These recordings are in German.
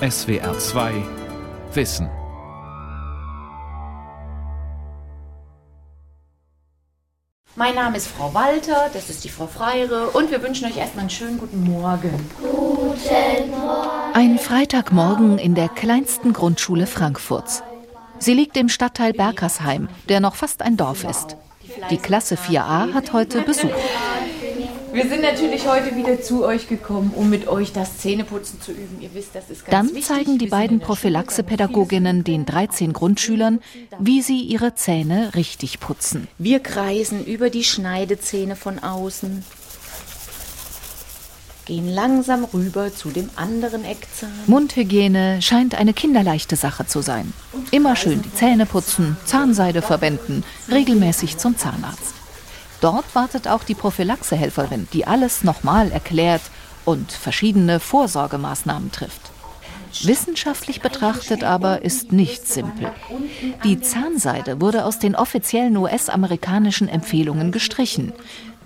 SWR 2 Wissen. Mein Name ist Frau Walter, das ist die Frau Freire und wir wünschen euch erstmal einen schönen guten Morgen. Guten Morgen. Ein Freitagmorgen in der kleinsten Grundschule Frankfurts. Sie liegt im Stadtteil Berkersheim, der noch fast ein Dorf ist. Die Klasse 4a hat heute Besuch. Wir sind natürlich heute wieder zu euch gekommen, um mit euch das Zähneputzen zu üben. Ihr wisst, das ist ganz Dann wichtig. zeigen die beiden Prophylaxepädagoginnen den 13 Grundschülern, wie sie ihre Zähne richtig putzen. Wir kreisen über die Schneidezähne von außen, gehen langsam rüber zu dem anderen Eckzahn. Mundhygiene scheint eine kinderleichte Sache zu sein. Immer schön die Zähne putzen, Zahnseide verwenden, regelmäßig zum Zahnarzt. Dort wartet auch die Prophylaxehelferin, die alles nochmal erklärt und verschiedene Vorsorgemaßnahmen trifft. Wissenschaftlich betrachtet aber ist nicht simpel. Die Zahnseide wurde aus den offiziellen US-amerikanischen Empfehlungen gestrichen.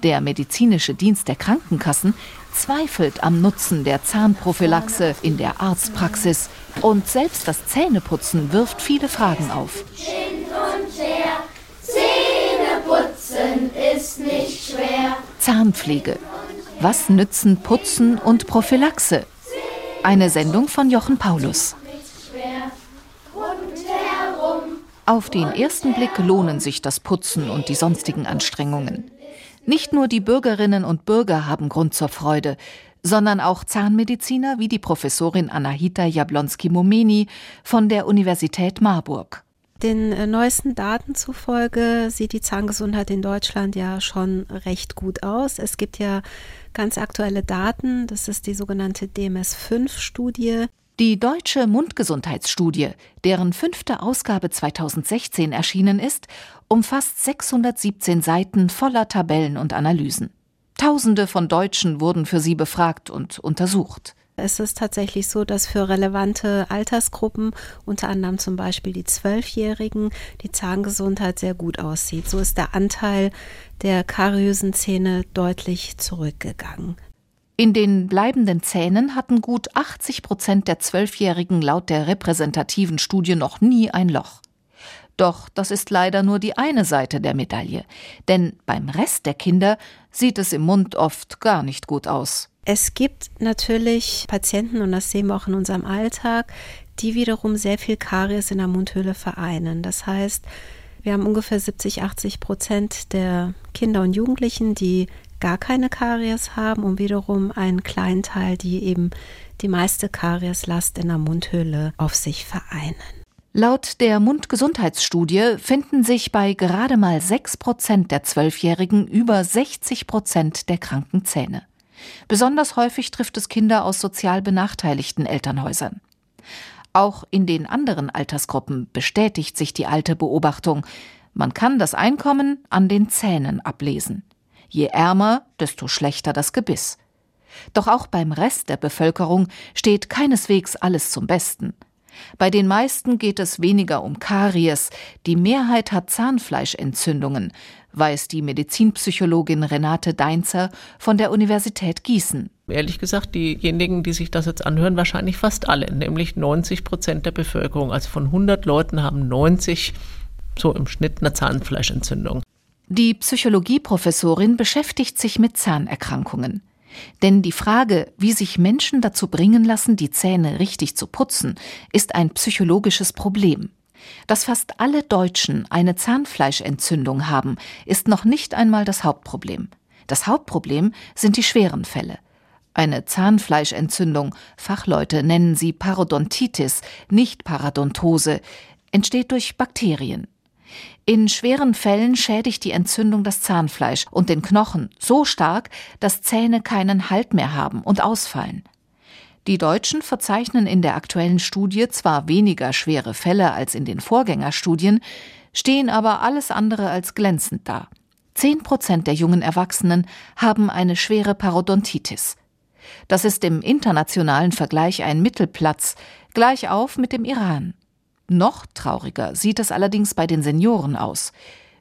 Der medizinische Dienst der Krankenkassen zweifelt am Nutzen der Zahnprophylaxe in der Arztpraxis und selbst das Zähneputzen wirft viele Fragen auf. Hin und her, putzen ist nicht schwer. Zahnpflege. Was nützen Putzen und Prophylaxe? Eine Sendung von Jochen Paulus. Auf den ersten Blick lohnen sich das Putzen und die sonstigen Anstrengungen. Nicht nur die Bürgerinnen und Bürger haben Grund zur Freude, sondern auch Zahnmediziner wie die Professorin Anahita Jablonski-Momeni von der Universität Marburg. Den äh, neuesten Daten zufolge sieht die Zahngesundheit in Deutschland ja schon recht gut aus. Es gibt ja ganz aktuelle Daten, das ist die sogenannte DMS-5-Studie. Die deutsche Mundgesundheitsstudie, deren fünfte Ausgabe 2016 erschienen ist, umfasst 617 Seiten voller Tabellen und Analysen. Tausende von Deutschen wurden für sie befragt und untersucht. Es ist tatsächlich so, dass für relevante Altersgruppen, unter anderem zum Beispiel die Zwölfjährigen, die Zahngesundheit sehr gut aussieht. So ist der Anteil der kariösen Zähne deutlich zurückgegangen. In den bleibenden Zähnen hatten gut 80 Prozent der Zwölfjährigen laut der repräsentativen Studie noch nie ein Loch. Doch das ist leider nur die eine Seite der Medaille, denn beim Rest der Kinder sieht es im Mund oft gar nicht gut aus. Es gibt natürlich Patienten, und das sehen wir auch in unserem Alltag, die wiederum sehr viel Karies in der Mundhöhle vereinen. Das heißt, wir haben ungefähr 70, 80 Prozent der Kinder und Jugendlichen, die gar keine Karies haben und wiederum einen kleinen Teil, die eben die meiste Karieslast in der Mundhöhle auf sich vereinen. Laut der Mundgesundheitsstudie finden sich bei gerade mal 6 Prozent der Zwölfjährigen über 60 Prozent der kranken Zähne. Besonders häufig trifft es Kinder aus sozial benachteiligten Elternhäusern. Auch in den anderen Altersgruppen bestätigt sich die alte Beobachtung. Man kann das Einkommen an den Zähnen ablesen. Je ärmer, desto schlechter das Gebiss. Doch auch beim Rest der Bevölkerung steht keineswegs alles zum Besten. Bei den meisten geht es weniger um Karies, die Mehrheit hat Zahnfleischentzündungen, weiß die Medizinpsychologin Renate Deinzer von der Universität Gießen. Ehrlich gesagt, diejenigen, die sich das jetzt anhören, wahrscheinlich fast alle, nämlich 90 Prozent der Bevölkerung. Also von 100 Leuten haben 90 so im Schnitt eine Zahnfleischentzündung. Die Psychologieprofessorin beschäftigt sich mit Zahnerkrankungen. Denn die Frage, wie sich Menschen dazu bringen lassen, die Zähne richtig zu putzen, ist ein psychologisches Problem. Dass fast alle Deutschen eine Zahnfleischentzündung haben, ist noch nicht einmal das Hauptproblem. Das Hauptproblem sind die schweren Fälle. Eine Zahnfleischentzündung, Fachleute nennen sie Parodontitis, nicht Paradontose, entsteht durch Bakterien. In schweren Fällen schädigt die Entzündung das Zahnfleisch und den Knochen so stark, dass Zähne keinen Halt mehr haben und ausfallen. Die Deutschen verzeichnen in der aktuellen Studie zwar weniger schwere Fälle als in den Vorgängerstudien, stehen aber alles andere als glänzend da. Zehn Prozent der jungen Erwachsenen haben eine schwere Parodontitis. Das ist im internationalen Vergleich ein Mittelplatz, gleich auf mit dem Iran. Noch trauriger sieht es allerdings bei den Senioren aus.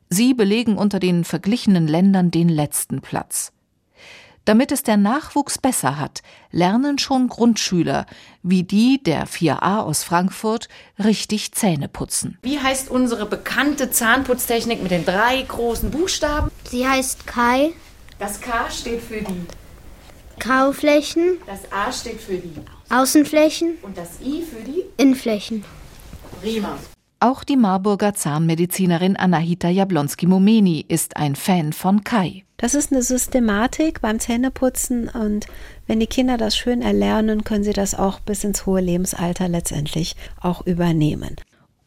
Sie belegen unter den verglichenen Ländern den letzten Platz. Damit es der Nachwuchs besser hat, lernen schon Grundschüler, wie die der 4a aus Frankfurt, richtig Zähne putzen. Wie heißt unsere bekannte Zahnputztechnik mit den drei großen Buchstaben? Sie heißt Kai. Das K steht für die, Kauflächen, das A steht für die Außenflächen, und das I für die Innenflächen. Prima. Auch die Marburger Zahnmedizinerin Anahita Jablonski-Momeni ist ein Fan von Kai. Das ist eine Systematik beim Zähneputzen und wenn die Kinder das schön erlernen, können sie das auch bis ins hohe Lebensalter letztendlich auch übernehmen.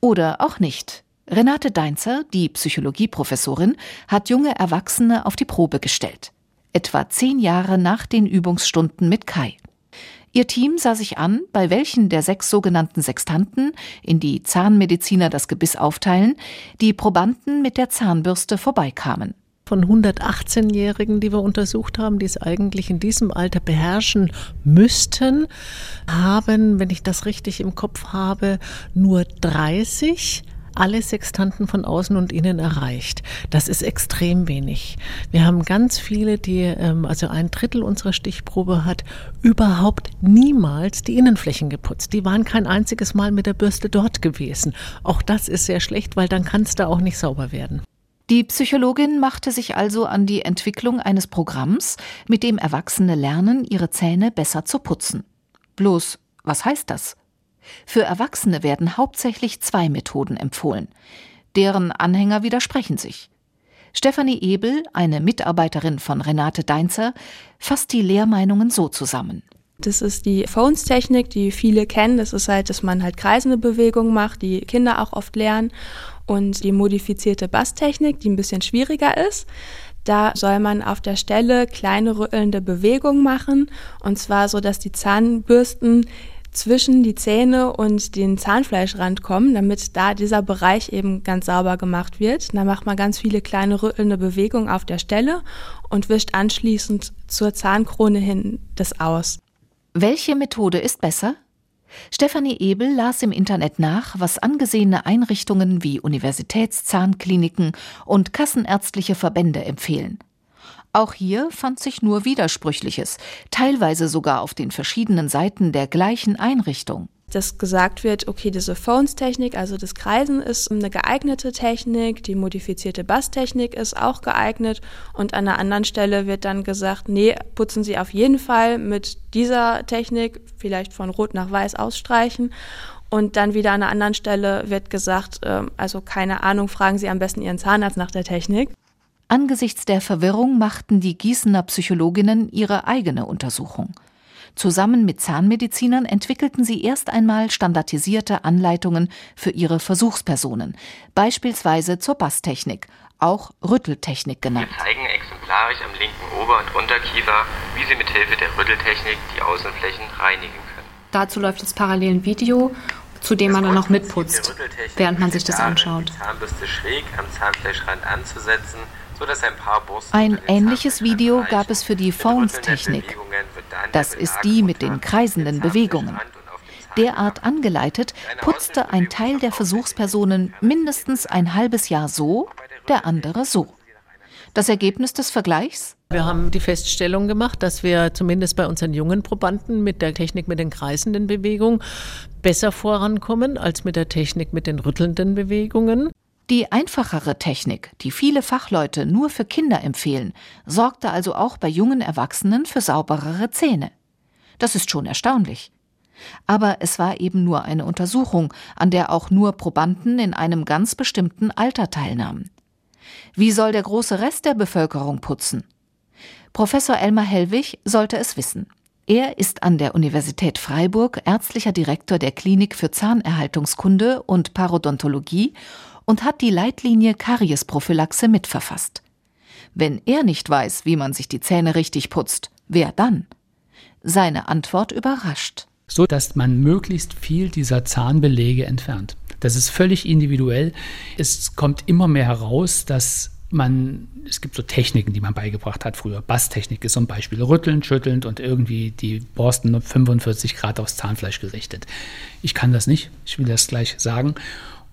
Oder auch nicht. Renate Deinzer, die Psychologieprofessorin, hat junge Erwachsene auf die Probe gestellt. Etwa zehn Jahre nach den Übungsstunden mit Kai. Ihr Team sah sich an, bei welchen der sechs sogenannten Sextanten, in die Zahnmediziner das Gebiss aufteilen, die Probanden mit der Zahnbürste vorbeikamen. Von 118-Jährigen, die wir untersucht haben, die es eigentlich in diesem Alter beherrschen müssten, haben, wenn ich das richtig im Kopf habe, nur 30 alle Sextanten von außen und innen erreicht. Das ist extrem wenig. Wir haben ganz viele, die, ähm, also ein Drittel unserer Stichprobe hat überhaupt niemals die Innenflächen geputzt. Die waren kein einziges Mal mit der Bürste dort gewesen. Auch das ist sehr schlecht, weil dann kann es da auch nicht sauber werden. Die Psychologin machte sich also an die Entwicklung eines Programms, mit dem Erwachsene lernen, ihre Zähne besser zu putzen. Bloß, was heißt das? Für Erwachsene werden hauptsächlich zwei Methoden empfohlen. Deren Anhänger widersprechen sich. Stefanie Ebel, eine Mitarbeiterin von Renate Deinzer, fasst die Lehrmeinungen so zusammen. Das ist die Phones-Technik, die viele kennen. Das ist halt, dass man halt kreisende Bewegungen macht, die Kinder auch oft lernen. Und die modifizierte Basstechnik, die ein bisschen schwieriger ist. Da soll man auf der Stelle kleine rüttelnde Bewegungen machen. Und zwar so, dass die Zahnbürsten zwischen die Zähne und den Zahnfleischrand kommen, damit da dieser Bereich eben ganz sauber gemacht wird. Da macht man ganz viele kleine rüttelnde Bewegungen auf der Stelle und wischt anschließend zur Zahnkrone hin das aus. Welche Methode ist besser? Stefanie Ebel las im Internet nach, was angesehene Einrichtungen wie Universitätszahnkliniken und kassenärztliche Verbände empfehlen. Auch hier fand sich nur Widersprüchliches, teilweise sogar auf den verschiedenen Seiten der gleichen Einrichtung. Dass gesagt wird, okay, diese Phones-Technik, also das Kreisen ist eine geeignete Technik, die modifizierte Basstechnik ist auch geeignet. Und an einer anderen Stelle wird dann gesagt, nee, putzen Sie auf jeden Fall mit dieser Technik, vielleicht von Rot nach Weiß ausstreichen. Und dann wieder an einer anderen Stelle wird gesagt, ähm, also keine Ahnung, fragen Sie am besten Ihren Zahnarzt nach der Technik. Angesichts der Verwirrung machten die Gießener Psychologinnen ihre eigene Untersuchung. Zusammen mit Zahnmedizinern entwickelten sie erst einmal standardisierte Anleitungen für ihre Versuchspersonen, beispielsweise zur Basstechnik, auch Rütteltechnik genannt. Wir zeigen exemplarisch am linken Ober- und Unterkiefer, wie Sie mit Hilfe der Rütteltechnik die Außenflächen reinigen können. Dazu läuft jetzt parallel ein Video, zu dem man dann noch mitputzt, während man sich das anschaut. Die Zahnbürste schräg am Zahnfleischrand anzusetzen ein ähnliches Video gab es für die Phones-Technik. Das ist die mit den kreisenden Bewegungen. Derart angeleitet putzte ein Teil der Versuchspersonen mindestens ein halbes Jahr so, der andere so. Das Ergebnis des Vergleichs? Wir haben die Feststellung gemacht, dass wir zumindest bei unseren jungen Probanden mit der Technik mit den kreisenden Bewegungen besser vorankommen als mit der Technik mit den rüttelnden Bewegungen. Die einfachere Technik, die viele Fachleute nur für Kinder empfehlen, sorgte also auch bei jungen Erwachsenen für sauberere Zähne. Das ist schon erstaunlich. Aber es war eben nur eine Untersuchung, an der auch nur Probanden in einem ganz bestimmten Alter teilnahmen. Wie soll der große Rest der Bevölkerung putzen? Professor Elmar Hellwig sollte es wissen. Er ist an der Universität Freiburg ärztlicher Direktor der Klinik für Zahnerhaltungskunde und Parodontologie und hat die Leitlinie Kariesprophylaxe mitverfasst. Wenn er nicht weiß, wie man sich die Zähne richtig putzt, wer dann? Seine Antwort überrascht. So dass man möglichst viel dieser Zahnbelege entfernt. Das ist völlig individuell. Es kommt immer mehr heraus, dass man, es gibt so Techniken, die man beigebracht hat früher. Basstechnik ist zum Beispiel rüttelnd, schüttelnd und irgendwie die Borsten 45 Grad aufs Zahnfleisch gerichtet. Ich kann das nicht, ich will das gleich sagen.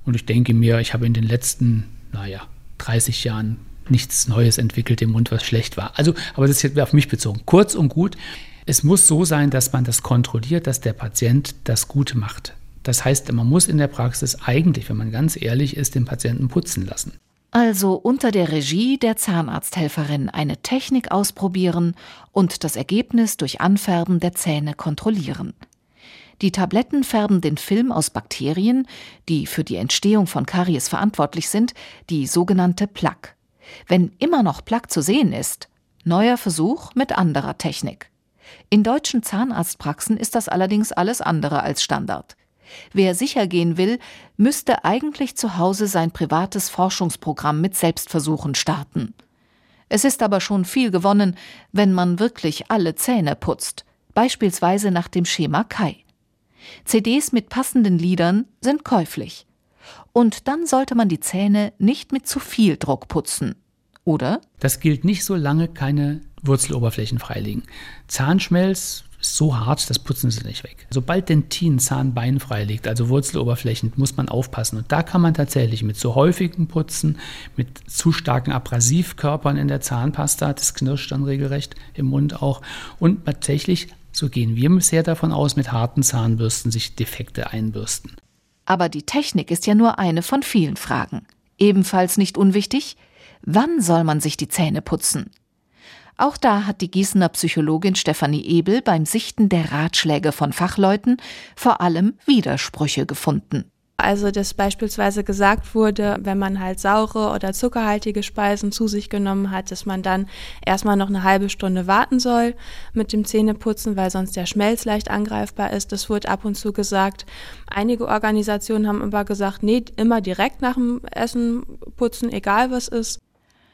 Und ich denke mir, ich habe in den letzten, naja, 30 Jahren nichts Neues entwickelt im Mund, was schlecht war. Also, aber das ist jetzt auf mich bezogen. Kurz und gut, es muss so sein, dass man das kontrolliert, dass der Patient das Gute macht. Das heißt, man muss in der Praxis eigentlich, wenn man ganz ehrlich ist, den Patienten putzen lassen. Also unter der Regie der Zahnarzthelferin eine Technik ausprobieren und das Ergebnis durch Anfärben der Zähne kontrollieren. Die Tabletten färben den Film aus Bakterien, die für die Entstehung von Karies verantwortlich sind, die sogenannte Plaque. Wenn immer noch Plaque zu sehen ist, neuer Versuch mit anderer Technik. In deutschen Zahnarztpraxen ist das allerdings alles andere als Standard. Wer sicher gehen will, müsste eigentlich zu Hause sein privates Forschungsprogramm mit Selbstversuchen starten. Es ist aber schon viel gewonnen, wenn man wirklich alle Zähne putzt, beispielsweise nach dem Schema Kai. CDs mit passenden Liedern sind käuflich. Und dann sollte man die Zähne nicht mit zu viel Druck putzen. Oder? Das gilt nicht, solange keine Wurzeloberflächen freiliegen. Zahnschmelz ist so hart, das putzen sie nicht weg. Sobald Dentin Zahnbein freiliegt, also Wurzeloberflächen, muss man aufpassen. Und da kann man tatsächlich mit zu häufigem Putzen, mit zu starken Abrasivkörpern in der Zahnpasta, das knirscht dann regelrecht im Mund auch, und tatsächlich so gehen wir bisher davon aus, mit harten Zahnbürsten sich Defekte einbürsten. Aber die Technik ist ja nur eine von vielen Fragen. Ebenfalls nicht unwichtig, wann soll man sich die Zähne putzen? Auch da hat die Gießener Psychologin Stefanie Ebel beim Sichten der Ratschläge von Fachleuten vor allem Widersprüche gefunden. Also, dass beispielsweise gesagt wurde, wenn man halt saure oder zuckerhaltige Speisen zu sich genommen hat, dass man dann erstmal noch eine halbe Stunde warten soll mit dem Zähneputzen, weil sonst der Schmelz leicht angreifbar ist. Das wird ab und zu gesagt. Einige Organisationen haben aber gesagt, nee, immer direkt nach dem Essen putzen, egal was ist.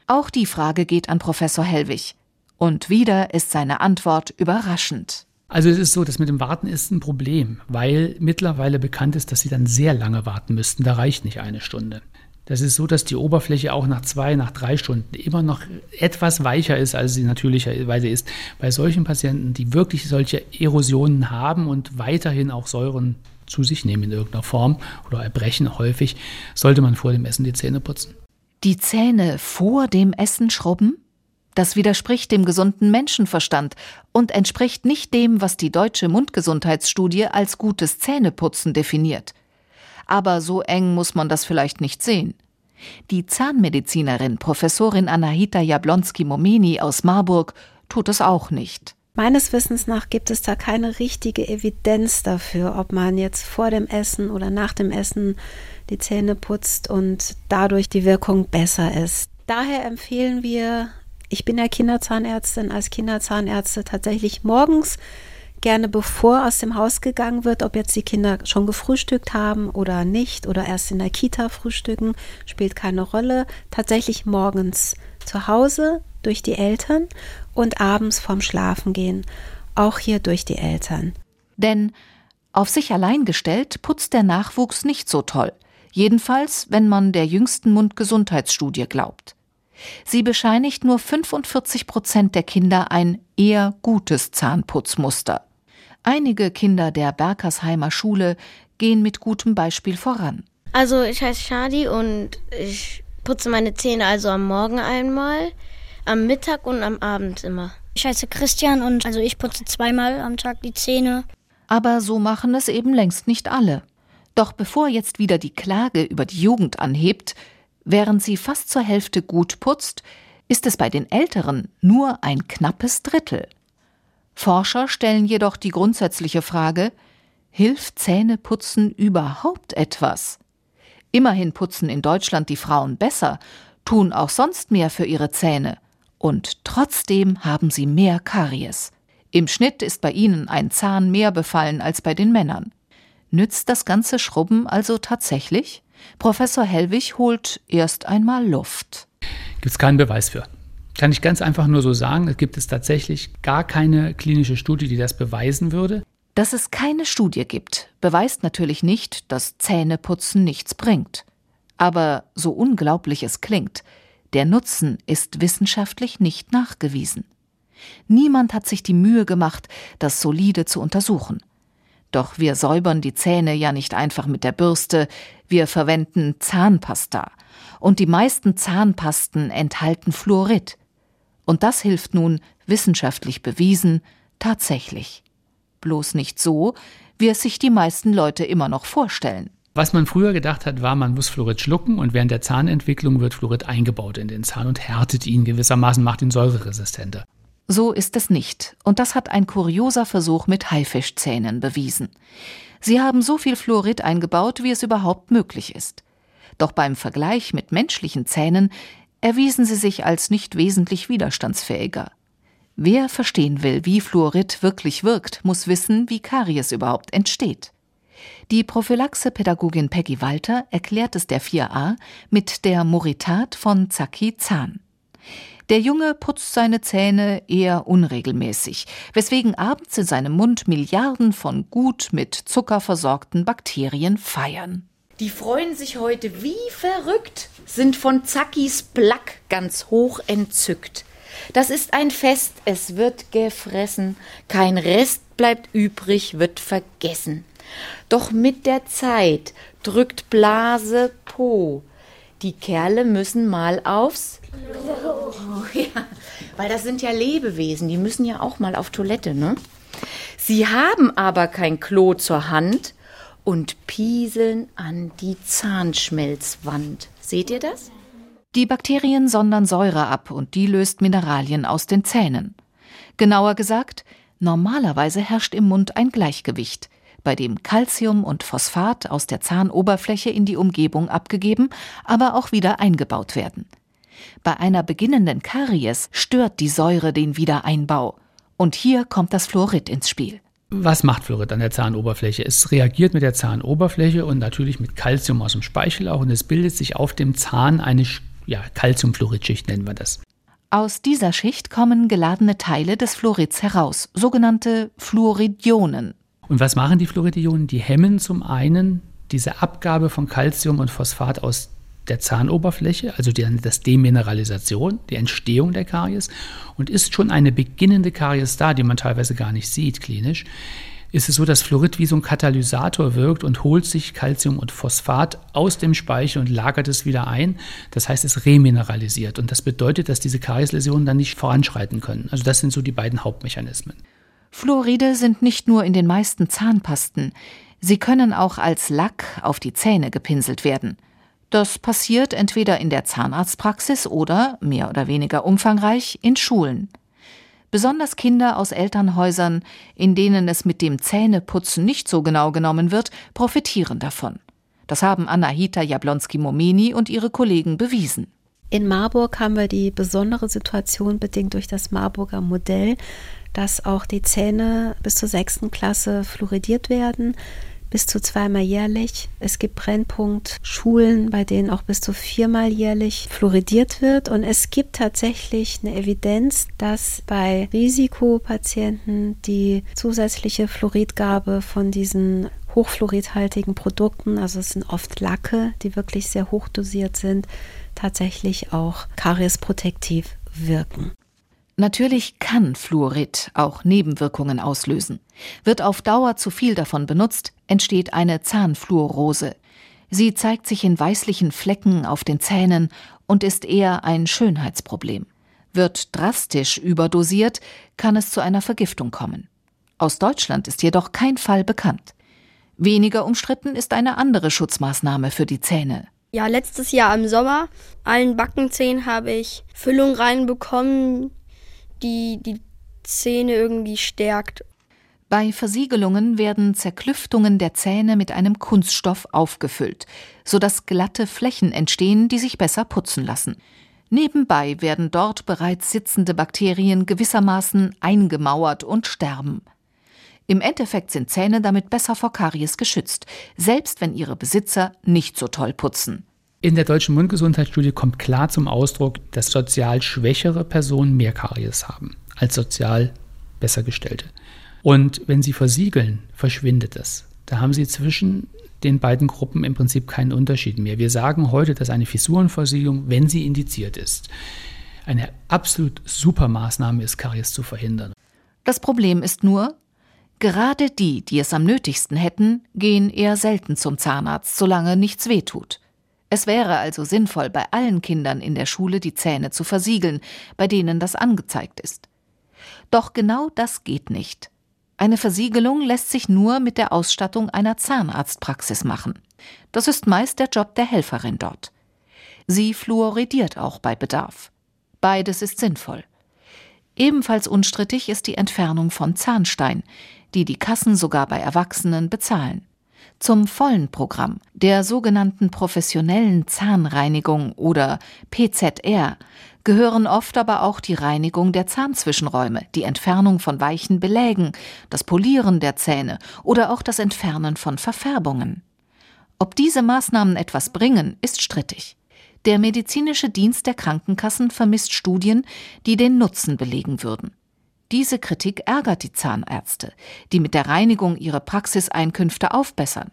Auch die Frage geht an Professor Hellwig. Und wieder ist seine Antwort überraschend. Also es ist so, dass mit dem Warten ist ein Problem, weil mittlerweile bekannt ist, dass Sie dann sehr lange warten müssten. Da reicht nicht eine Stunde. Das ist so, dass die Oberfläche auch nach zwei, nach drei Stunden immer noch etwas weicher ist, als sie natürlicherweise ist. Bei solchen Patienten, die wirklich solche Erosionen haben und weiterhin auch Säuren zu sich nehmen in irgendeiner Form oder erbrechen häufig, sollte man vor dem Essen die Zähne putzen. Die Zähne vor dem Essen schrubben? Das widerspricht dem gesunden Menschenverstand und entspricht nicht dem, was die deutsche Mundgesundheitsstudie als gutes Zähneputzen definiert. Aber so eng muss man das vielleicht nicht sehen. Die Zahnmedizinerin Professorin Anahita Jablonski-Momeni aus Marburg tut es auch nicht. Meines Wissens nach gibt es da keine richtige Evidenz dafür, ob man jetzt vor dem Essen oder nach dem Essen die Zähne putzt und dadurch die Wirkung besser ist. Daher empfehlen wir ich bin ja Kinderzahnärztin, als Kinderzahnärzte tatsächlich morgens gerne bevor aus dem Haus gegangen wird, ob jetzt die Kinder schon gefrühstückt haben oder nicht oder erst in der Kita frühstücken, spielt keine Rolle. Tatsächlich morgens zu Hause durch die Eltern und abends vorm Schlafengehen auch hier durch die Eltern. Denn auf sich allein gestellt putzt der Nachwuchs nicht so toll. Jedenfalls, wenn man der jüngsten Mundgesundheitsstudie glaubt. Sie bescheinigt nur 45 Prozent der Kinder ein eher gutes Zahnputzmuster. Einige Kinder der Berkersheimer Schule gehen mit gutem Beispiel voran. Also ich heiße Shadi und ich putze meine Zähne also am Morgen einmal, am Mittag und am Abend immer. Ich heiße Christian und also ich putze zweimal am Tag die Zähne. Aber so machen es eben längst nicht alle. Doch bevor jetzt wieder die Klage über die Jugend anhebt, Während sie fast zur Hälfte gut putzt, ist es bei den Älteren nur ein knappes Drittel. Forscher stellen jedoch die grundsätzliche Frage, hilft Zähneputzen überhaupt etwas? Immerhin putzen in Deutschland die Frauen besser, tun auch sonst mehr für ihre Zähne. Und trotzdem haben sie mehr Karies. Im Schnitt ist bei ihnen ein Zahn mehr befallen als bei den Männern. Nützt das ganze Schrubben also tatsächlich? Professor Hellwig holt erst einmal Luft. Gibt es keinen Beweis für. Kann ich ganz einfach nur so sagen, es gibt es tatsächlich gar keine klinische Studie, die das beweisen würde. Dass es keine Studie gibt, beweist natürlich nicht, dass Zähneputzen nichts bringt. Aber so unglaublich es klingt, der Nutzen ist wissenschaftlich nicht nachgewiesen. Niemand hat sich die Mühe gemacht, das solide zu untersuchen. Doch wir säubern die Zähne ja nicht einfach mit der Bürste, wir verwenden Zahnpasta. Und die meisten Zahnpasten enthalten Fluorid. Und das hilft nun, wissenschaftlich bewiesen, tatsächlich. Bloß nicht so, wie es sich die meisten Leute immer noch vorstellen. Was man früher gedacht hat, war, man muss Fluorid schlucken und während der Zahnentwicklung wird Fluorid eingebaut in den Zahn und härtet ihn gewissermaßen, macht ihn säureresistenter. So ist es nicht. Und das hat ein kurioser Versuch mit Haifischzähnen bewiesen. Sie haben so viel Fluorid eingebaut, wie es überhaupt möglich ist. Doch beim Vergleich mit menschlichen Zähnen erwiesen sie sich als nicht wesentlich widerstandsfähiger. Wer verstehen will, wie Fluorid wirklich wirkt, muss wissen, wie Karies überhaupt entsteht. Die Prophylaxe-Pädagogin Peggy Walter erklärt es der 4a mit der Moritat von Zaki Zahn. Der Junge putzt seine Zähne eher unregelmäßig, weswegen abends in seinem Mund Milliarden von gut mit Zucker versorgten Bakterien feiern. Die freuen sich heute wie verrückt, sind von Zackis Plack ganz hoch entzückt. Das ist ein Fest, es wird gefressen, kein Rest bleibt übrig, wird vergessen. Doch mit der Zeit drückt Blase Po. Die Kerle müssen mal aufs Oh, ja, weil das sind ja Lebewesen, die müssen ja auch mal auf Toilette, ne? Sie haben aber kein Klo zur Hand und pieseln an die Zahnschmelzwand. Seht ihr das? Die Bakterien sondern Säure ab und die löst Mineralien aus den Zähnen. Genauer gesagt, normalerweise herrscht im Mund ein Gleichgewicht bei dem Calcium und Phosphat aus der Zahnoberfläche in die Umgebung abgegeben, aber auch wieder eingebaut werden. Bei einer beginnenden Karies stört die Säure den Wiedereinbau. Und hier kommt das Fluorid ins Spiel. Was macht Fluorid an der Zahnoberfläche? Es reagiert mit der Zahnoberfläche und natürlich mit Calcium aus dem Speichel auch und es bildet sich auf dem Zahn eine ja, Calciumfluoridschicht, nennen wir das. Aus dieser Schicht kommen geladene Teile des Fluorids heraus, sogenannte Fluoridionen. Und was machen die Fluoridionen? Die hemmen zum einen diese Abgabe von Calcium und Phosphat aus der Zahnoberfläche, also die, das Demineralisation, die Entstehung der Karies. Und ist schon eine beginnende Karies da, die man teilweise gar nicht sieht klinisch, ist es so, dass Fluorid wie so ein Katalysator wirkt und holt sich Calcium und Phosphat aus dem Speichel und lagert es wieder ein. Das heißt, es remineralisiert. Und das bedeutet, dass diese Kariesläsionen dann nicht voranschreiten können. Also das sind so die beiden Hauptmechanismen. Fluoride sind nicht nur in den meisten Zahnpasten, sie können auch als Lack auf die Zähne gepinselt werden. Das passiert entweder in der Zahnarztpraxis oder, mehr oder weniger umfangreich, in Schulen. Besonders Kinder aus Elternhäusern, in denen es mit dem Zähneputzen nicht so genau genommen wird, profitieren davon. Das haben Anahita Jablonski-Momeni und ihre Kollegen bewiesen. In Marburg haben wir die besondere Situation bedingt durch das Marburger Modell, dass auch die Zähne bis zur sechsten Klasse fluoridiert werden, bis zu zweimal jährlich. Es gibt Brennpunktschulen, bei denen auch bis zu viermal jährlich fluoridiert wird. Und es gibt tatsächlich eine Evidenz, dass bei Risikopatienten die zusätzliche Fluoridgabe von diesen hochfluoridhaltigen Produkten, also es sind oft Lacke, die wirklich sehr hoch dosiert sind, tatsächlich auch kariesprotektiv wirken. Natürlich kann Fluorid auch Nebenwirkungen auslösen. Wird auf Dauer zu viel davon benutzt, entsteht eine Zahnfluorose. Sie zeigt sich in weißlichen Flecken auf den Zähnen und ist eher ein Schönheitsproblem. Wird drastisch überdosiert, kann es zu einer Vergiftung kommen. Aus Deutschland ist jedoch kein Fall bekannt. Weniger umstritten ist eine andere Schutzmaßnahme für die Zähne. Ja, letztes Jahr im Sommer, allen Backenzähnen habe ich Füllung reinbekommen, die die Zähne irgendwie stärkt. Bei Versiegelungen werden Zerklüftungen der Zähne mit einem Kunststoff aufgefüllt, sodass glatte Flächen entstehen, die sich besser putzen lassen. Nebenbei werden dort bereits sitzende Bakterien gewissermaßen eingemauert und sterben. Im Endeffekt sind Zähne damit besser vor Karies geschützt, selbst wenn ihre Besitzer nicht so toll putzen. In der deutschen Mundgesundheitsstudie kommt klar zum Ausdruck, dass sozial schwächere Personen mehr Karies haben als sozial besser gestellte. Und wenn sie versiegeln, verschwindet es. Da haben sie zwischen den beiden Gruppen im Prinzip keinen Unterschied mehr. Wir sagen heute, dass eine Fissurenversiegelung, wenn sie indiziert ist, eine absolut super Maßnahme ist, Karies zu verhindern. Das Problem ist nur, Gerade die, die es am nötigsten hätten, gehen eher selten zum Zahnarzt, solange nichts wehtut. Es wäre also sinnvoll, bei allen Kindern in der Schule die Zähne zu versiegeln, bei denen das angezeigt ist. Doch genau das geht nicht. Eine Versiegelung lässt sich nur mit der Ausstattung einer Zahnarztpraxis machen. Das ist meist der Job der Helferin dort. Sie fluoridiert auch bei Bedarf. Beides ist sinnvoll. Ebenfalls unstrittig ist die Entfernung von Zahnstein, die die Kassen sogar bei Erwachsenen bezahlen. Zum vollen Programm der sogenannten professionellen Zahnreinigung oder PZR gehören oft aber auch die Reinigung der Zahnzwischenräume, die Entfernung von weichen Belägen, das Polieren der Zähne oder auch das Entfernen von Verfärbungen. Ob diese Maßnahmen etwas bringen, ist strittig. Der medizinische Dienst der Krankenkassen vermisst Studien, die den Nutzen belegen würden. Diese Kritik ärgert die Zahnärzte, die mit der Reinigung ihre Praxiseinkünfte aufbessern.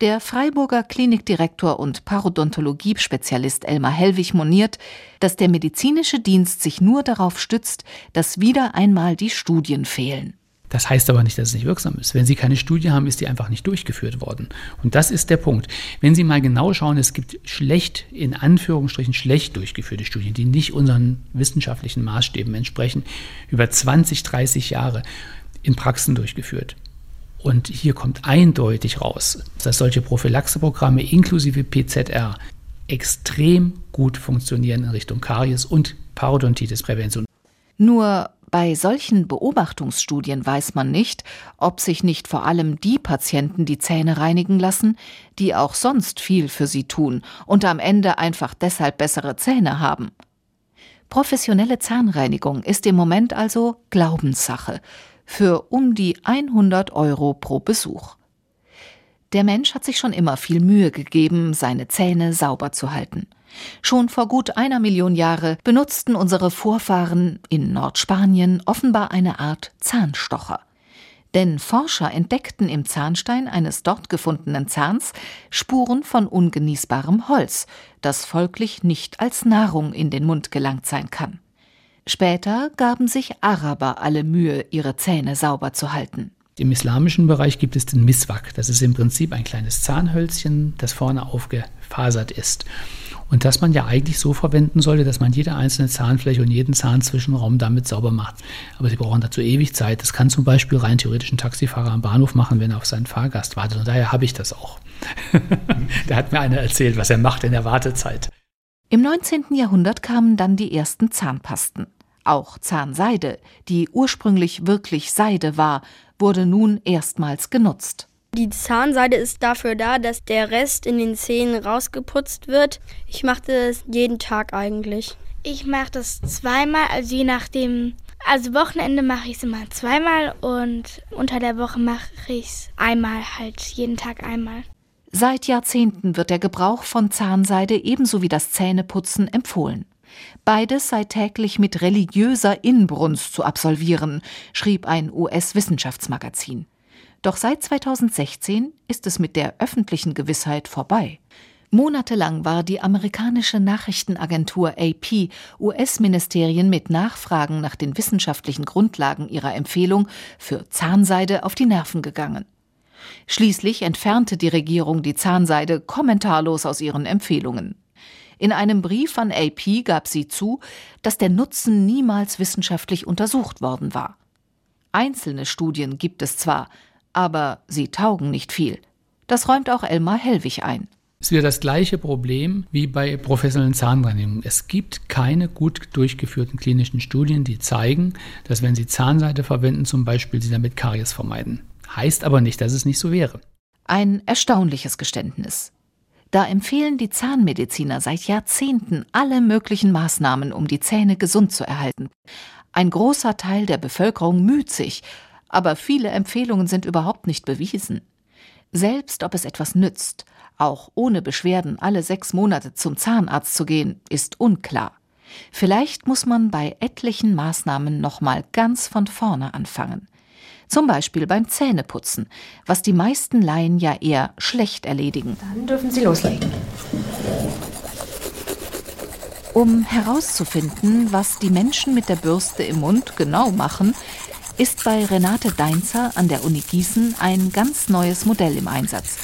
Der Freiburger Klinikdirektor und Parodontologie-Spezialist Elmar Hellwig moniert, dass der medizinische Dienst sich nur darauf stützt, dass wieder einmal die Studien fehlen. Das heißt aber nicht, dass es nicht wirksam ist. Wenn Sie keine Studie haben, ist die einfach nicht durchgeführt worden. Und das ist der Punkt. Wenn Sie mal genau schauen, es gibt schlecht, in Anführungsstrichen schlecht durchgeführte Studien, die nicht unseren wissenschaftlichen Maßstäben entsprechen, über 20, 30 Jahre in Praxen durchgeführt. Und hier kommt eindeutig raus, dass solche Prophylaxeprogramme inklusive PZR extrem gut funktionieren in Richtung Karies und Parodontitis-Prävention. Nur bei solchen Beobachtungsstudien weiß man nicht, ob sich nicht vor allem die Patienten die Zähne reinigen lassen, die auch sonst viel für sie tun und am Ende einfach deshalb bessere Zähne haben. Professionelle Zahnreinigung ist im Moment also Glaubenssache für um die 100 Euro pro Besuch. Der Mensch hat sich schon immer viel Mühe gegeben, seine Zähne sauber zu halten. Schon vor gut einer Million Jahre benutzten unsere Vorfahren in Nordspanien offenbar eine Art Zahnstocher. Denn Forscher entdeckten im Zahnstein eines dort gefundenen Zahns Spuren von ungenießbarem Holz, das folglich nicht als Nahrung in den Mund gelangt sein kann. Später gaben sich Araber alle Mühe, ihre Zähne sauber zu halten. Im islamischen Bereich gibt es den Miswak. Das ist im Prinzip ein kleines Zahnhölzchen, das vorne aufgefasert ist und das man ja eigentlich so verwenden sollte, dass man jede einzelne Zahnfläche und jeden Zahnzwischenraum damit sauber macht. Aber Sie brauchen dazu ewig Zeit. Das kann zum Beispiel rein theoretisch ein Taxifahrer am Bahnhof machen, wenn er auf seinen Fahrgast wartet. Und daher habe ich das auch. da hat mir einer erzählt, was er macht in der Wartezeit. Im 19. Jahrhundert kamen dann die ersten Zahnpasten. Auch Zahnseide, die ursprünglich wirklich Seide war, wurde nun erstmals genutzt. Die Zahnseide ist dafür da, dass der Rest in den Zähnen rausgeputzt wird. Ich mache das jeden Tag eigentlich. Ich mache das zweimal, also je nachdem. Also Wochenende mache ich es immer zweimal und unter der Woche mache ich es einmal, halt jeden Tag einmal. Seit Jahrzehnten wird der Gebrauch von Zahnseide ebenso wie das Zähneputzen empfohlen. Beides sei täglich mit religiöser Inbrunst zu absolvieren, schrieb ein US-Wissenschaftsmagazin. Doch seit 2016 ist es mit der öffentlichen Gewissheit vorbei. Monatelang war die amerikanische Nachrichtenagentur AP US-Ministerien mit Nachfragen nach den wissenschaftlichen Grundlagen ihrer Empfehlung für Zahnseide auf die Nerven gegangen. Schließlich entfernte die Regierung die Zahnseide kommentarlos aus ihren Empfehlungen. In einem Brief an AP gab sie zu, dass der Nutzen niemals wissenschaftlich untersucht worden war. Einzelne Studien gibt es zwar, aber sie taugen nicht viel. Das räumt auch Elmar Hellwig ein. Es ist wieder das gleiche Problem wie bei professionellen Zahnreinigungen. Es gibt keine gut durchgeführten klinischen Studien, die zeigen, dass wenn Sie Zahnseide verwenden, zum Beispiel Sie damit Karies vermeiden. Heißt aber nicht, dass es nicht so wäre. Ein erstaunliches Geständnis. Da empfehlen die Zahnmediziner seit Jahrzehnten alle möglichen Maßnahmen, um die Zähne gesund zu erhalten. Ein großer Teil der Bevölkerung müht sich, aber viele Empfehlungen sind überhaupt nicht bewiesen. Selbst ob es etwas nützt, auch ohne Beschwerden alle sechs Monate zum Zahnarzt zu gehen, ist unklar. Vielleicht muss man bei etlichen Maßnahmen nochmal ganz von vorne anfangen. Zum Beispiel beim Zähneputzen, was die meisten Laien ja eher schlecht erledigen. Dann dürfen Sie loslegen. Um herauszufinden, was die Menschen mit der Bürste im Mund genau machen, ist bei Renate Deinzer an der Uni Gießen ein ganz neues Modell im Einsatz.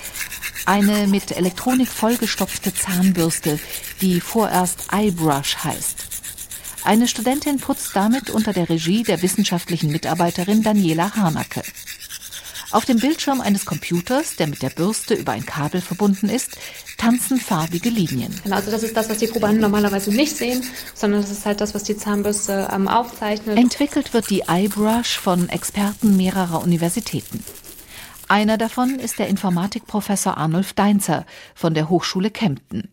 Eine mit Elektronik vollgestopfte Zahnbürste, die vorerst iBrush heißt. Eine Studentin putzt damit unter der Regie der wissenschaftlichen Mitarbeiterin Daniela Harnacke. Auf dem Bildschirm eines Computers, der mit der Bürste über ein Kabel verbunden ist, tanzen farbige Linien. Genau, also das ist das, was die Probanden normalerweise nicht sehen, sondern das ist halt das, was die Zahnbürste ähm, aufzeichnet. Entwickelt wird die iBrush von Experten mehrerer Universitäten. Einer davon ist der Informatikprofessor Arnulf Deinzer von der Hochschule Kempten.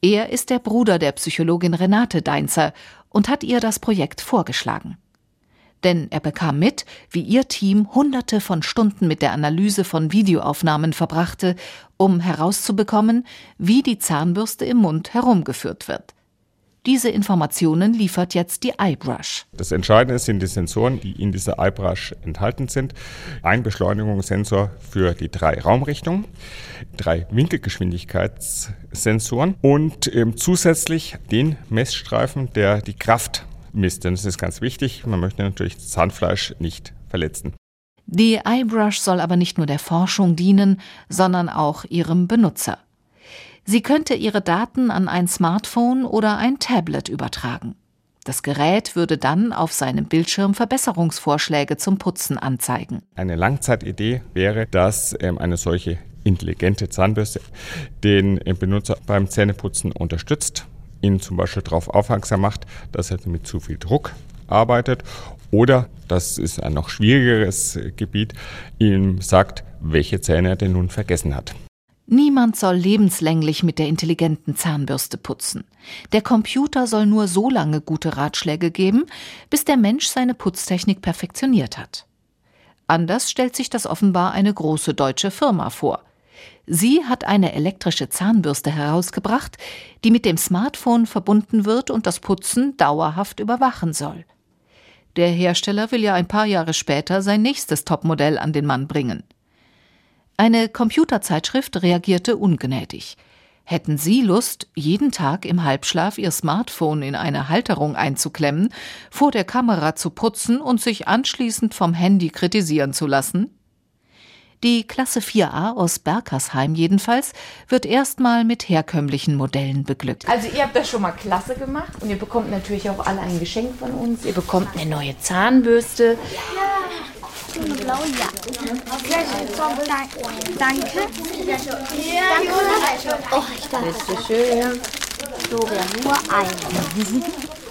Er ist der Bruder der Psychologin Renate Deinzer und hat ihr das Projekt vorgeschlagen denn er bekam mit, wie ihr Team hunderte von Stunden mit der Analyse von Videoaufnahmen verbrachte, um herauszubekommen, wie die Zahnbürste im Mund herumgeführt wird. Diese Informationen liefert jetzt die iBrush. Das Entscheidende sind die Sensoren, die in dieser iBrush enthalten sind. Ein Beschleunigungssensor für die drei Raumrichtungen, drei Winkelgeschwindigkeitssensoren und ähm, zusätzlich den Messstreifen, der die Kraft misst. Denn das ist ganz wichtig. Man möchte natürlich das Zahnfleisch nicht verletzen. Die iBrush soll aber nicht nur der Forschung dienen, sondern auch ihrem Benutzer. Sie könnte ihre Daten an ein Smartphone oder ein Tablet übertragen. Das Gerät würde dann auf seinem Bildschirm Verbesserungsvorschläge zum Putzen anzeigen. Eine Langzeitidee wäre, dass ähm, eine solche intelligente Zahnbürste den äh, Benutzer beim Zähneputzen unterstützt ihn zum Beispiel darauf aufmerksam macht, dass er mit zu viel Druck arbeitet oder, das ist ein noch schwierigeres Gebiet, ihm sagt, welche Zähne er denn nun vergessen hat. Niemand soll lebenslänglich mit der intelligenten Zahnbürste putzen. Der Computer soll nur so lange gute Ratschläge geben, bis der Mensch seine Putztechnik perfektioniert hat. Anders stellt sich das offenbar eine große deutsche Firma vor. Sie hat eine elektrische Zahnbürste herausgebracht, die mit dem Smartphone verbunden wird und das Putzen dauerhaft überwachen soll. Der Hersteller will ja ein paar Jahre später sein nächstes Topmodell an den Mann bringen. Eine Computerzeitschrift reagierte ungnädig. Hätten Sie Lust, jeden Tag im Halbschlaf Ihr Smartphone in eine Halterung einzuklemmen, vor der Kamera zu putzen und sich anschließend vom Handy kritisieren zu lassen? Die Klasse 4a aus Berkersheim jedenfalls wird erstmal mit herkömmlichen Modellen beglückt. Also ihr habt das schon mal klasse gemacht und ihr bekommt natürlich auch alle ein Geschenk von uns. Ihr bekommt eine neue Zahnbürste. Ja. Blau, ja. Danke. Oh, ich danke. Bitte schön. So wäre nur ein.